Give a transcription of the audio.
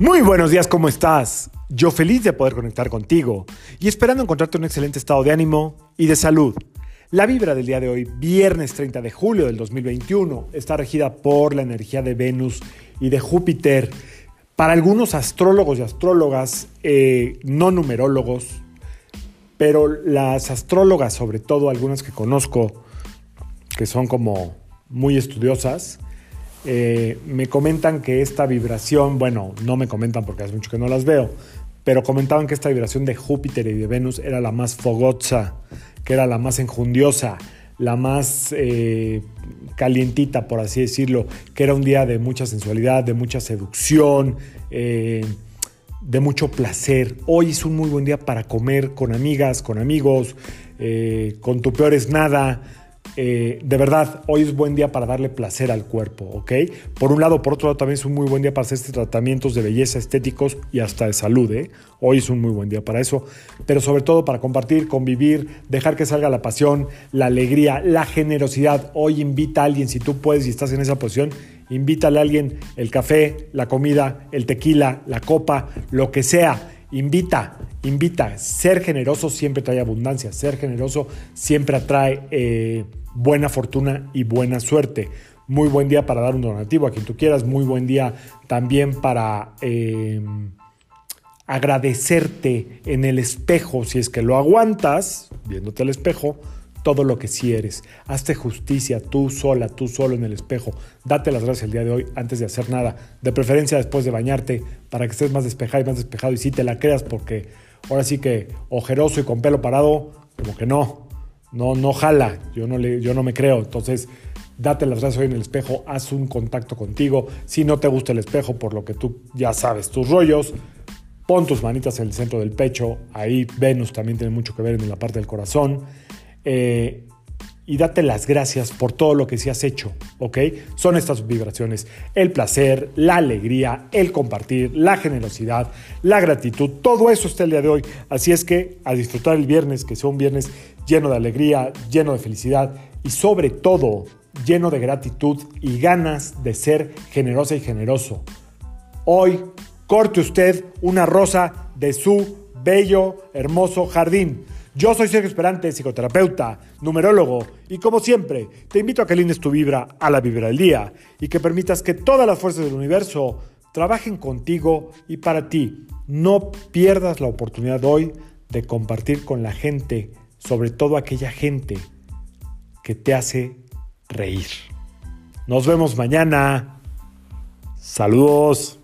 Muy buenos días, ¿cómo estás? Yo feliz de poder conectar contigo y esperando encontrarte en un excelente estado de ánimo y de salud. La vibra del día de hoy, viernes 30 de julio del 2021, está regida por la energía de Venus y de Júpiter. Para algunos astrólogos y astrólogas, eh, no numerólogos, pero las astrólogas, sobre todo algunas que conozco, que son como muy estudiosas, eh, me comentan que esta vibración, bueno, no me comentan porque hace mucho que no las veo, pero comentaban que esta vibración de Júpiter y de Venus era la más fogoza, que era la más enjundiosa, la más eh, calientita, por así decirlo, que era un día de mucha sensualidad, de mucha seducción, eh, de mucho placer. Hoy es un muy buen día para comer con amigas, con amigos, con tu peor es nada eh, de verdad, hoy es buen día para darle placer al cuerpo, ¿ok? Por un lado, por otro lado, también es un muy buen día para hacer este tratamientos de belleza estéticos y hasta de salud, ¿eh? Hoy es un muy buen día para eso, pero sobre todo para compartir, convivir, dejar que salga la pasión, la alegría, la generosidad. Hoy invita a alguien, si tú puedes y estás en esa posición, invítale a alguien el café, la comida, el tequila, la copa, lo que sea. Invita, invita. Ser generoso siempre trae abundancia. Ser generoso siempre atrae... Eh, buena fortuna y buena suerte. Muy buen día para dar un donativo a quien tú quieras. Muy buen día también para em, agradecerte en el espejo, si es que lo aguantas, viéndote al espejo, todo lo que sí eres. Hazte justicia tú sola, tú solo en el espejo. Date las gracias el día de hoy antes de hacer nada. De preferencia después de bañarte para que estés más despejado y más despejado. Y si te la creas porque ahora sí que ojeroso y con pelo parado, como que no no, no jala, yo no, le, yo no me creo. Entonces, date las gracias hoy en el espejo, haz un contacto contigo. Si no te gusta el espejo, por lo que tú ya sabes, tus rollos, pon tus manitas en el centro del pecho. Ahí Venus también tiene mucho que ver en la parte del corazón. Eh, y date las gracias por todo lo que sí has hecho, ¿ok? Son estas vibraciones, el placer, la alegría, el compartir, la generosidad, la gratitud, todo eso está el día de hoy. Así es que a disfrutar el viernes, que sea un viernes lleno de alegría, lleno de felicidad y sobre todo lleno de gratitud y ganas de ser generosa y generoso. Hoy corte usted una rosa de su bello, hermoso jardín. Yo soy Sergio Esperante, psicoterapeuta, numerólogo, y como siempre, te invito a que alines tu vibra a la vibra del día y que permitas que todas las fuerzas del universo trabajen contigo y para ti. No pierdas la oportunidad hoy de compartir con la gente, sobre todo aquella gente que te hace reír. Nos vemos mañana. Saludos.